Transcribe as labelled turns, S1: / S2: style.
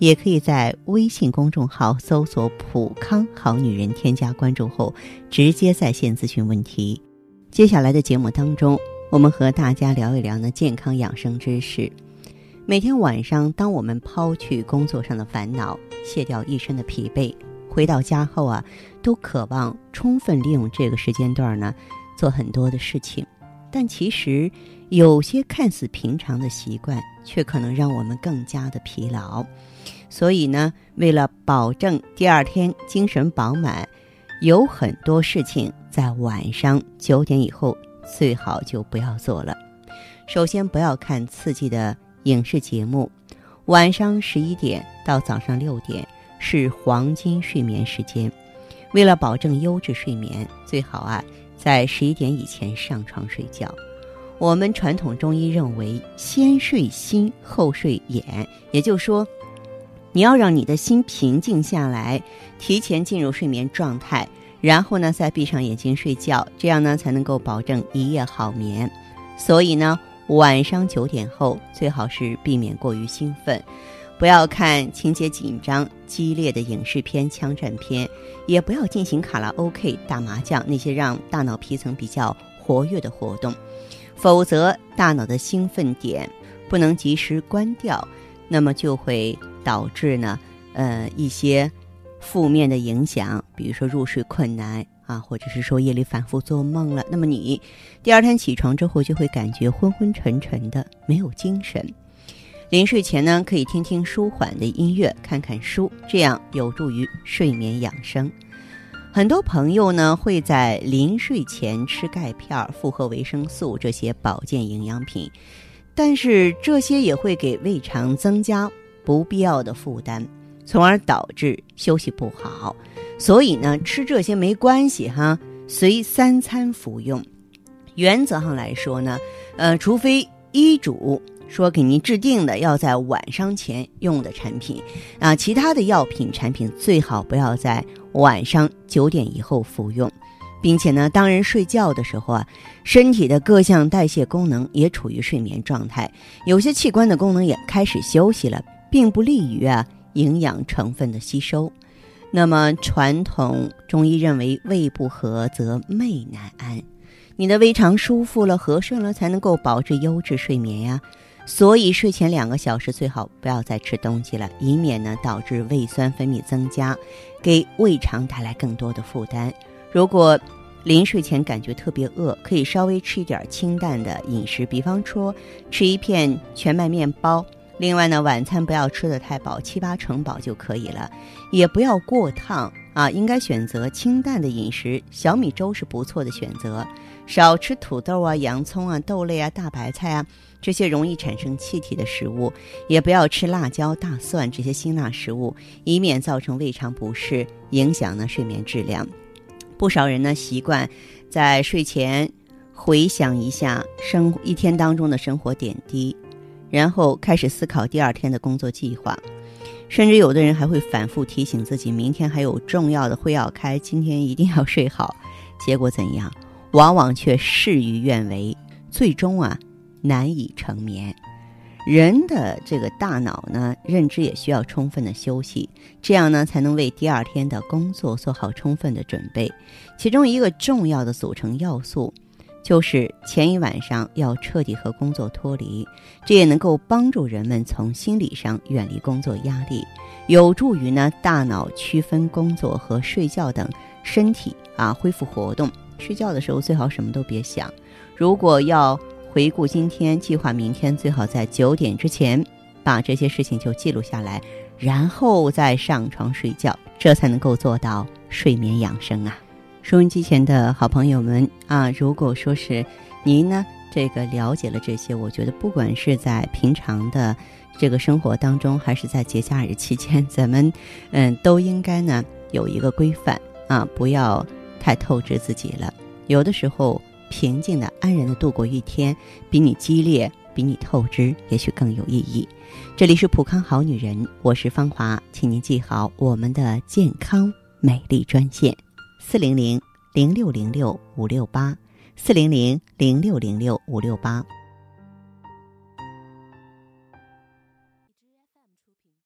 S1: 也可以在微信公众号搜索“普康好女人”，添加关注后直接在线咨询问题。接下来的节目当中，我们和大家聊一聊呢健康养生知识。每天晚上，当我们抛去工作上的烦恼，卸掉一身的疲惫，回到家后啊，都渴望充分利用这个时间段呢，做很多的事情。但其实，有些看似平常的习惯，却可能让我们更加的疲劳。所以呢，为了保证第二天精神饱满，有很多事情在晚上九点以后最好就不要做了。首先，不要看刺激的影视节目。晚上十一点到早上六点是黄金睡眠时间，为了保证优质睡眠，最好啊在十一点以前上床睡觉。我们传统中医认为，先睡心后睡眼，也就是说。你要让你的心平静下来，提前进入睡眠状态，然后呢再闭上眼睛睡觉，这样呢才能够保证一夜好眠。所以呢，晚上九点后最好是避免过于兴奋，不要看情节紧张激烈的影视片、枪战片，也不要进行卡拉 OK、打麻将那些让大脑皮层比较活跃的活动，否则大脑的兴奋点不能及时关掉，那么就会。导致呢，呃，一些负面的影响，比如说入睡困难啊，或者是说夜里反复做梦了。那么你第二天起床之后就会感觉昏昏沉沉的，没有精神。临睡前呢，可以听听舒缓的音乐，看看书，这样有助于睡眠养生。很多朋友呢会在临睡前吃钙片、复合维生素这些保健营养品，但是这些也会给胃肠增加。不必要的负担，从而导致休息不好。所以呢，吃这些没关系哈，随三餐服用。原则上来说呢，呃，除非医嘱说给您制定的要在晚上前用的产品啊，其他的药品产品最好不要在晚上九点以后服用，并且呢，当人睡觉的时候啊，身体的各项代谢功能也处于睡眠状态，有些器官的功能也开始休息了。并不利于啊营养成分的吸收。那么传统中医认为，胃不和则寐难安。你的胃肠舒服了、和顺了，才能够保持优质睡眠呀。所以睡前两个小时最好不要再吃东西了，以免呢导致胃酸分泌增加，给胃肠带来更多的负担。如果临睡前感觉特别饿，可以稍微吃一点清淡的饮食，比方说吃一片全麦面包。另外呢，晚餐不要吃的太饱，七八成饱就可以了，也不要过烫啊，应该选择清淡的饮食，小米粥是不错的选择，少吃土豆啊、洋葱啊、豆类啊、大白菜啊这些容易产生气体的食物，也不要吃辣椒、大蒜这些辛辣食物，以免造成胃肠不适，影响呢睡眠质量。不少人呢习惯在睡前回想一下生一天当中的生活点滴。然后开始思考第二天的工作计划，甚至有的人还会反复提醒自己，明天还有重要的会要开，今天一定要睡好。结果怎样？往往却事与愿违，最终啊难以成眠。人的这个大脑呢，认知也需要充分的休息，这样呢才能为第二天的工作做好充分的准备。其中一个重要的组成要素。就是前一晚上要彻底和工作脱离，这也能够帮助人们从心理上远离工作压力，有助于呢大脑区分工作和睡觉等身体啊恢复活动。睡觉的时候最好什么都别想。如果要回顾今天、计划明天，最好在九点之前把这些事情就记录下来，然后再上床睡觉，这才能够做到睡眠养生啊。收音机前的好朋友们啊如果说是您呢这个了解了这些我觉得不管是在平常的这个生活当中还是在节假日期间咱们 嗯都应该呢有一个规范啊不要太透支自己了。有的时候平静的安然的度过一天比你激烈比你透支也许更有意义。这里是普康好女人我是芳华请您记好我们的健康美丽专线。四零零零六零六五六八四零零零六零六五六八。